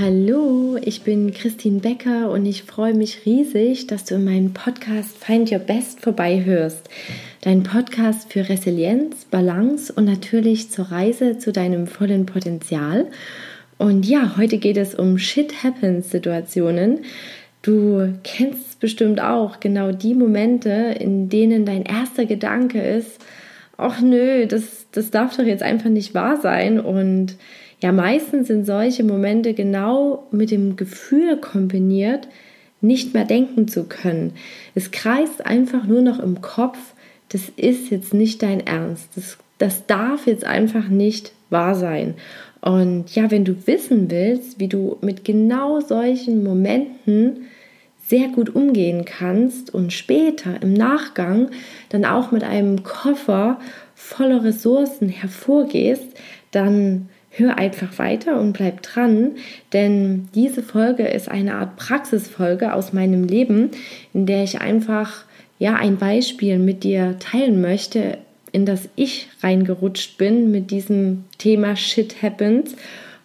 Hallo, ich bin Christine Becker und ich freue mich riesig, dass du in meinem Podcast Find Your Best vorbeihörst. Dein Podcast für Resilienz, Balance und natürlich zur Reise zu deinem vollen Potenzial. Und ja, heute geht es um Shit Happens Situationen. Du kennst es bestimmt auch, genau die Momente, in denen dein erster Gedanke ist, ach nö, das, das darf doch jetzt einfach nicht wahr sein. Und ja, meistens sind solche Momente genau mit dem Gefühl kombiniert, nicht mehr denken zu können. Es kreist einfach nur noch im Kopf, das ist jetzt nicht dein Ernst. Das, das darf jetzt einfach nicht wahr sein. Und ja, wenn du wissen willst, wie du mit genau solchen Momenten sehr gut umgehen kannst und später im Nachgang dann auch mit einem Koffer voller Ressourcen hervorgehst, dann hör einfach weiter und bleib dran, denn diese Folge ist eine Art Praxisfolge aus meinem Leben, in der ich einfach ja ein Beispiel mit dir teilen möchte, in das ich reingerutscht bin mit diesem Thema Shit Happens.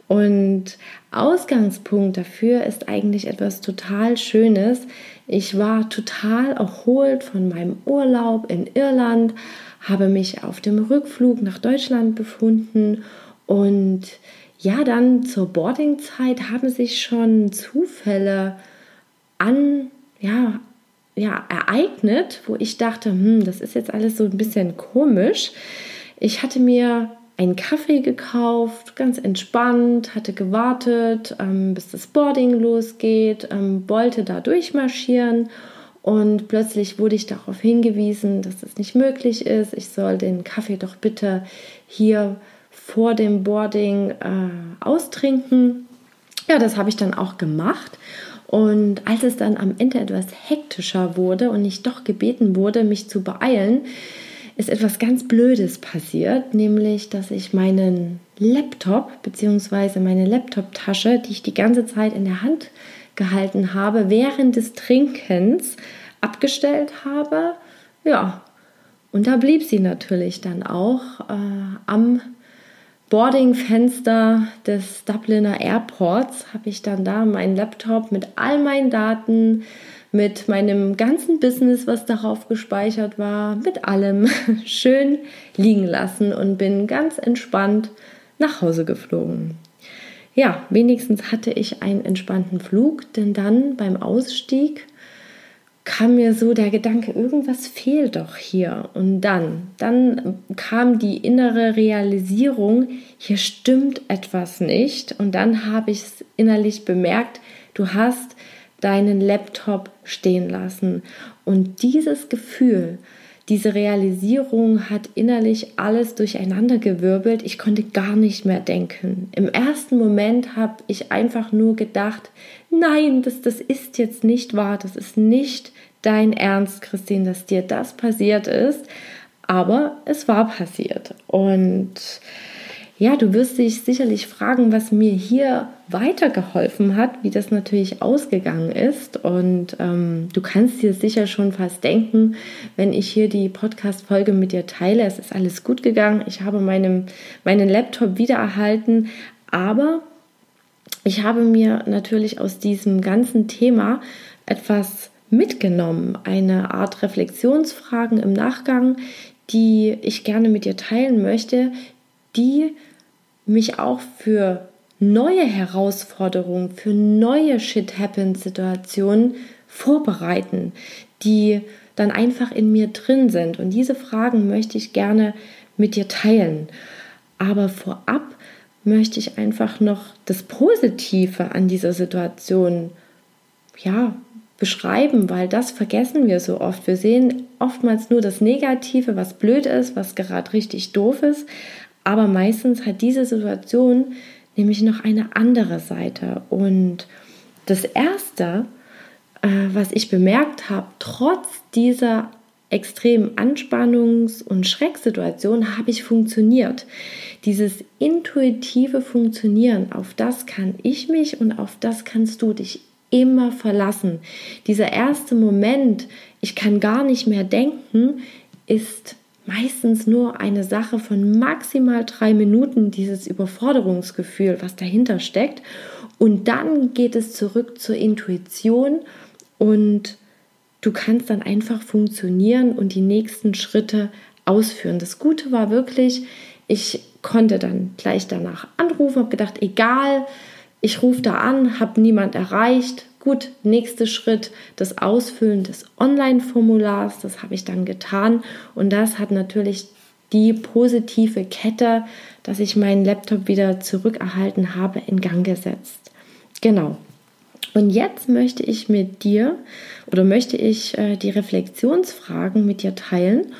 Und Ausgangspunkt dafür ist eigentlich etwas total Schönes. Ich war total erholt von meinem Urlaub in Irland, habe mich auf dem Rückflug nach Deutschland befunden und ja, dann zur Boardingzeit haben sich schon Zufälle an, ja, ja, ereignet, wo ich dachte, hm, das ist jetzt alles so ein bisschen komisch. Ich hatte mir einen Kaffee gekauft, ganz entspannt, hatte gewartet, ähm, bis das Boarding losgeht, ähm, wollte da durchmarschieren und plötzlich wurde ich darauf hingewiesen, dass das nicht möglich ist. Ich soll den Kaffee doch bitte hier vor dem Boarding äh, austrinken. Ja, das habe ich dann auch gemacht. Und als es dann am Ende etwas hektischer wurde und ich doch gebeten wurde, mich zu beeilen, ist etwas ganz Blödes passiert, nämlich dass ich meinen Laptop bzw. meine Laptop-Tasche, die ich die ganze Zeit in der Hand gehalten habe, während des Trinkens abgestellt habe. Ja, und da blieb sie natürlich dann auch äh, am Boardingfenster des Dubliner Airports habe ich dann da meinen Laptop mit all meinen Daten, mit meinem ganzen Business, was darauf gespeichert war, mit allem schön liegen lassen und bin ganz entspannt nach Hause geflogen. Ja, wenigstens hatte ich einen entspannten Flug, denn dann beim Ausstieg kam mir so der Gedanke, irgendwas fehlt doch hier. Und dann, dann kam die innere Realisierung, hier stimmt etwas nicht. Und dann habe ich es innerlich bemerkt, du hast deinen Laptop stehen lassen. Und dieses Gefühl, diese Realisierung hat innerlich alles durcheinandergewirbelt. Ich konnte gar nicht mehr denken. Im ersten Moment habe ich einfach nur gedacht, nein, das, das ist jetzt nicht wahr. Das ist nicht dein Ernst, Christine, dass dir das passiert ist. Aber es war passiert. Und ja, du wirst dich sicherlich fragen, was mir hier weitergeholfen hat, wie das natürlich ausgegangen ist. Und ähm, du kannst dir sicher schon fast denken, wenn ich hier die Podcast-Folge mit dir teile, es ist alles gut gegangen. Ich habe meinem, meinen Laptop wiedererhalten, aber ich habe mir natürlich aus diesem ganzen Thema etwas mitgenommen, eine Art Reflexionsfragen im Nachgang, die ich gerne mit dir teilen möchte, die mich auch für neue Herausforderungen, für neue Shit-Happens-Situationen vorbereiten, die dann einfach in mir drin sind. Und diese Fragen möchte ich gerne mit dir teilen. Aber vorab möchte ich einfach noch das Positive an dieser Situation ja, beschreiben, weil das vergessen wir so oft. Wir sehen oftmals nur das Negative, was blöd ist, was gerade richtig doof ist, aber meistens hat diese Situation nämlich noch eine andere Seite. Und das Erste, äh, was ich bemerkt habe, trotz dieser extremen Anspannungs- und Schrecksituation habe ich funktioniert. Dieses intuitive Funktionieren, auf das kann ich mich und auf das kannst du dich immer verlassen. Dieser erste Moment, ich kann gar nicht mehr denken, ist meistens nur eine Sache von maximal drei Minuten, dieses Überforderungsgefühl, was dahinter steckt. Und dann geht es zurück zur Intuition und du kannst dann einfach funktionieren und die nächsten Schritte ausführen. Das Gute war wirklich, ich konnte dann gleich danach anrufen, habe gedacht, egal, ich rufe da an, habe niemand erreicht. Gut, nächster Schritt, das Ausfüllen des Online-Formulars, das habe ich dann getan und das hat natürlich die positive Kette, dass ich meinen Laptop wieder zurückerhalten habe, in Gang gesetzt. Genau. Und jetzt möchte ich mit dir oder möchte ich äh, die Reflexionsfragen mit dir teilen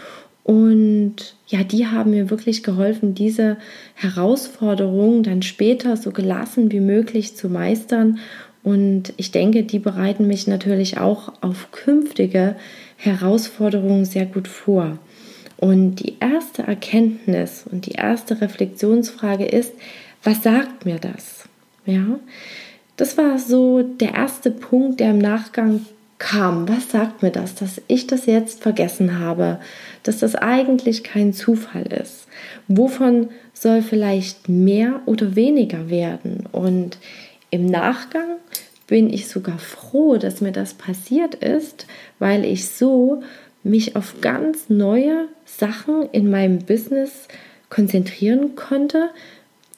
und ja, die haben mir wirklich geholfen, diese Herausforderungen dann später so gelassen wie möglich zu meistern. Und ich denke, die bereiten mich natürlich auch auf künftige Herausforderungen sehr gut vor. Und die erste Erkenntnis und die erste Reflexionsfrage ist, was sagt mir das? Ja, das war so der erste Punkt, der im Nachgang kam. Was sagt mir das, dass ich das jetzt vergessen habe? Dass das eigentlich kein Zufall ist? Wovon soll vielleicht mehr oder weniger werden? Und im Nachgang bin ich sogar froh, dass mir das passiert ist, weil ich so mich auf ganz neue Sachen in meinem Business konzentrieren konnte,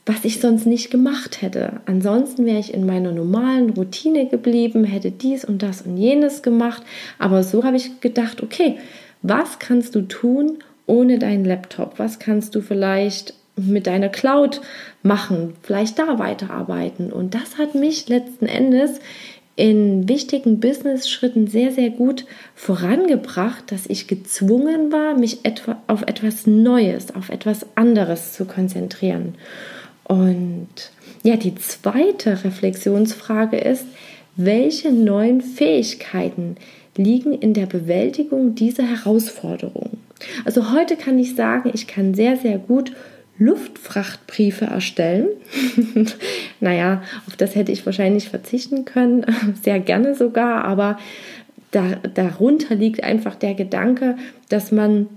was ich sonst nicht gemacht hätte. Ansonsten wäre ich in meiner normalen Routine geblieben, hätte dies und das und jenes gemacht. Aber so habe ich gedacht, okay, was kannst du tun ohne deinen Laptop? Was kannst du vielleicht mit deiner Cloud machen? Vielleicht da weiterarbeiten. Und das hat mich letzten Endes in wichtigen Business-Schritten sehr, sehr gut vorangebracht, dass ich gezwungen war, mich etwa auf etwas Neues, auf etwas anderes zu konzentrieren. Und ja, die zweite Reflexionsfrage ist, welche neuen Fähigkeiten liegen in der Bewältigung dieser Herausforderung? Also heute kann ich sagen, ich kann sehr, sehr gut Luftfrachtbriefe erstellen. naja, auf das hätte ich wahrscheinlich verzichten können, sehr gerne sogar, aber da, darunter liegt einfach der Gedanke, dass man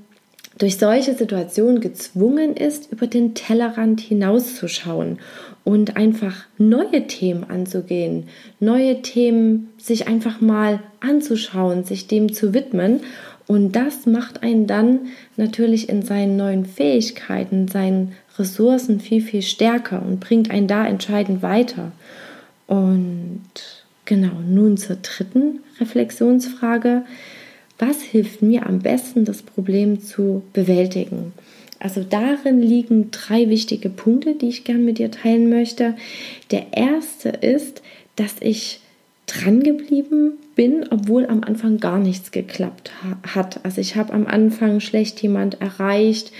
durch solche Situationen gezwungen ist, über den Tellerrand hinauszuschauen und einfach neue Themen anzugehen, neue Themen sich einfach mal anzuschauen, sich dem zu widmen. Und das macht einen dann natürlich in seinen neuen Fähigkeiten, seinen Ressourcen viel, viel stärker und bringt einen da entscheidend weiter. Und genau, nun zur dritten Reflexionsfrage was hilft mir am besten, das Problem zu bewältigen? Also darin liegen drei wichtige Punkte, die ich gerne mit dir teilen möchte. Der erste ist, dass ich dran geblieben bin, obwohl am Anfang gar nichts geklappt hat. Also ich habe am Anfang schlecht jemand erreicht.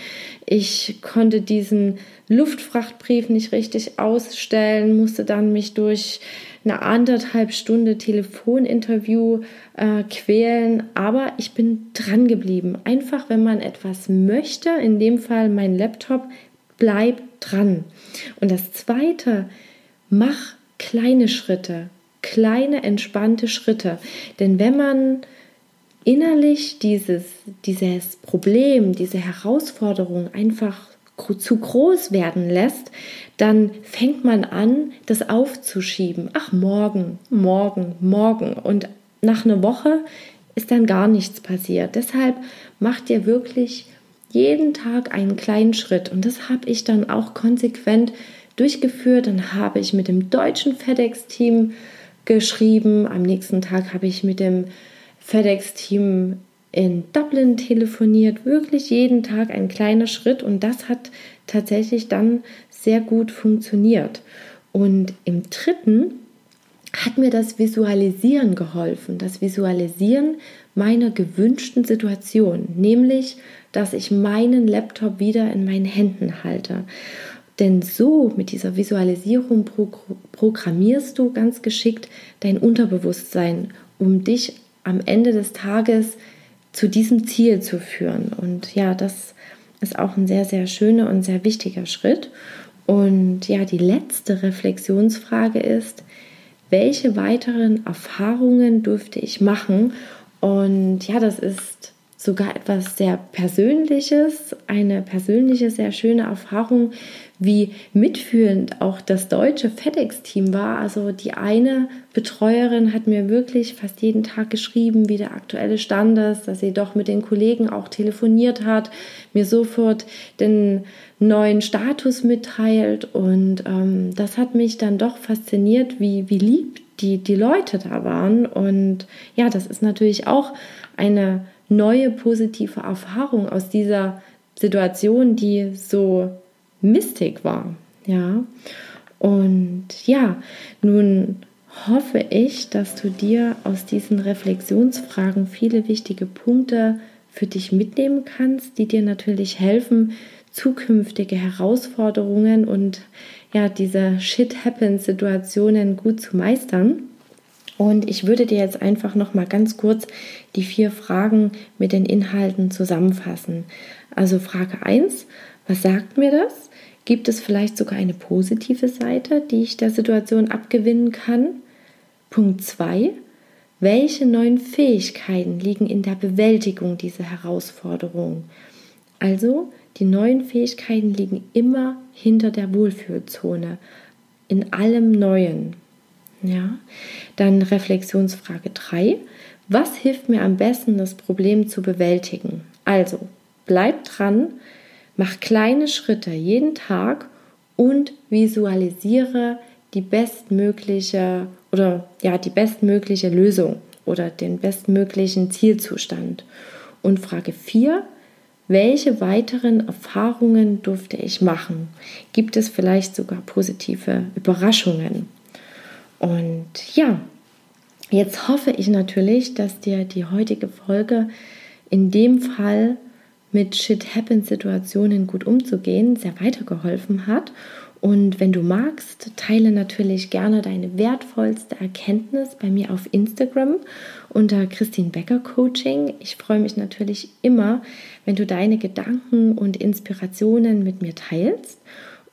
Ich konnte diesen Luftfrachtbrief nicht richtig ausstellen, musste dann mich durch eine anderthalb Stunde Telefoninterview äh, quälen, aber ich bin dran geblieben. Einfach, wenn man etwas möchte, in dem Fall mein Laptop, bleib dran. Und das Zweite, mach kleine Schritte, kleine entspannte Schritte. Denn wenn man innerlich dieses, dieses Problem, diese Herausforderung einfach zu groß werden lässt, dann fängt man an, das aufzuschieben. Ach, morgen, morgen, morgen. Und nach einer Woche ist dann gar nichts passiert. Deshalb macht ihr wirklich jeden Tag einen kleinen Schritt. Und das habe ich dann auch konsequent durchgeführt. Dann habe ich mit dem deutschen FedEx-Team geschrieben. Am nächsten Tag habe ich mit dem FedEx-Team in Dublin telefoniert, wirklich jeden Tag ein kleiner Schritt und das hat tatsächlich dann sehr gut funktioniert. Und im dritten hat mir das Visualisieren geholfen, das Visualisieren meiner gewünschten Situation, nämlich, dass ich meinen Laptop wieder in meinen Händen halte. Denn so mit dieser Visualisierung pro programmierst du ganz geschickt dein Unterbewusstsein, um dich am Ende des Tages zu diesem Ziel zu führen. Und ja, das ist auch ein sehr, sehr schöner und sehr wichtiger Schritt. Und ja, die letzte Reflexionsfrage ist, welche weiteren Erfahrungen durfte ich machen? Und ja, das ist sogar etwas sehr Persönliches, eine persönliche, sehr schöne Erfahrung, wie mitfühlend auch das deutsche FedEx-Team war. Also die eine Betreuerin hat mir wirklich fast jeden Tag geschrieben, wie der aktuelle Stand ist, dass sie doch mit den Kollegen auch telefoniert hat, mir sofort den neuen Status mitteilt. Und ähm, das hat mich dann doch fasziniert, wie, wie lieb die, die Leute da waren. Und ja, das ist natürlich auch eine neue positive Erfahrung aus dieser Situation, die so mistig war. Ja, und ja, nun hoffe ich, dass du dir aus diesen Reflexionsfragen viele wichtige Punkte für dich mitnehmen kannst, die dir natürlich helfen, zukünftige Herausforderungen und ja, diese Shit-Happens-Situationen gut zu meistern. Und ich würde dir jetzt einfach noch mal ganz kurz die vier Fragen mit den Inhalten zusammenfassen. Also Frage 1, was sagt mir das? Gibt es vielleicht sogar eine positive Seite, die ich der Situation abgewinnen kann? Punkt 2, welche neuen Fähigkeiten liegen in der Bewältigung dieser Herausforderung? Also, die neuen Fähigkeiten liegen immer hinter der Wohlfühlzone, in allem Neuen. Ja, dann Reflexionsfrage 3. Was hilft mir am besten, das Problem zu bewältigen? Also, bleib dran, mach kleine Schritte jeden Tag und visualisiere die bestmögliche oder ja, die bestmögliche Lösung oder den bestmöglichen Zielzustand. Und Frage 4, welche weiteren Erfahrungen durfte ich machen? Gibt es vielleicht sogar positive Überraschungen? Und ja, jetzt hoffe ich natürlich, dass dir die heutige Folge in dem Fall mit Shit-Happen-Situationen gut umzugehen sehr weitergeholfen hat. Und wenn du magst, teile natürlich gerne deine wertvollste Erkenntnis bei mir auf Instagram unter Christine Becker Coaching. Ich freue mich natürlich immer, wenn du deine Gedanken und Inspirationen mit mir teilst.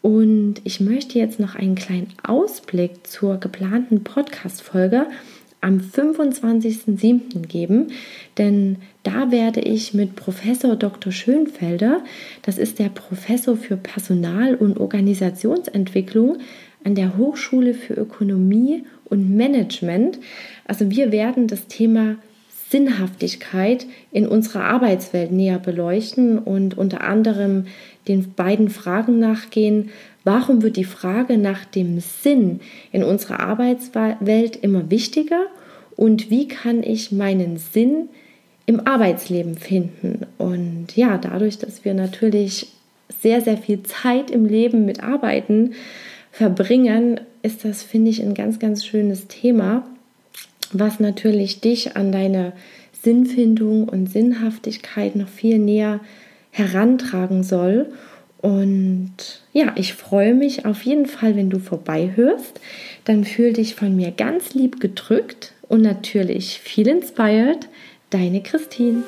Und ich möchte jetzt noch einen kleinen Ausblick zur geplanten Podcast-Folge am 25.07. geben, denn da werde ich mit Professor Dr. Schönfelder, das ist der Professor für Personal- und Organisationsentwicklung an der Hochschule für Ökonomie und Management, also wir werden das Thema Sinnhaftigkeit in unserer Arbeitswelt näher beleuchten und unter anderem den beiden Fragen nachgehen, warum wird die Frage nach dem Sinn in unserer Arbeitswelt immer wichtiger und wie kann ich meinen Sinn im Arbeitsleben finden. Und ja, dadurch, dass wir natürlich sehr, sehr viel Zeit im Leben mit Arbeiten verbringen, ist das, finde ich, ein ganz, ganz schönes Thema, was natürlich dich an deine Sinnfindung und Sinnhaftigkeit noch viel näher herantragen soll. Und ja, ich freue mich auf jeden Fall, wenn du vorbeihörst. Dann fühl dich von mir ganz lieb gedrückt und natürlich viel inspired. Deine Christine.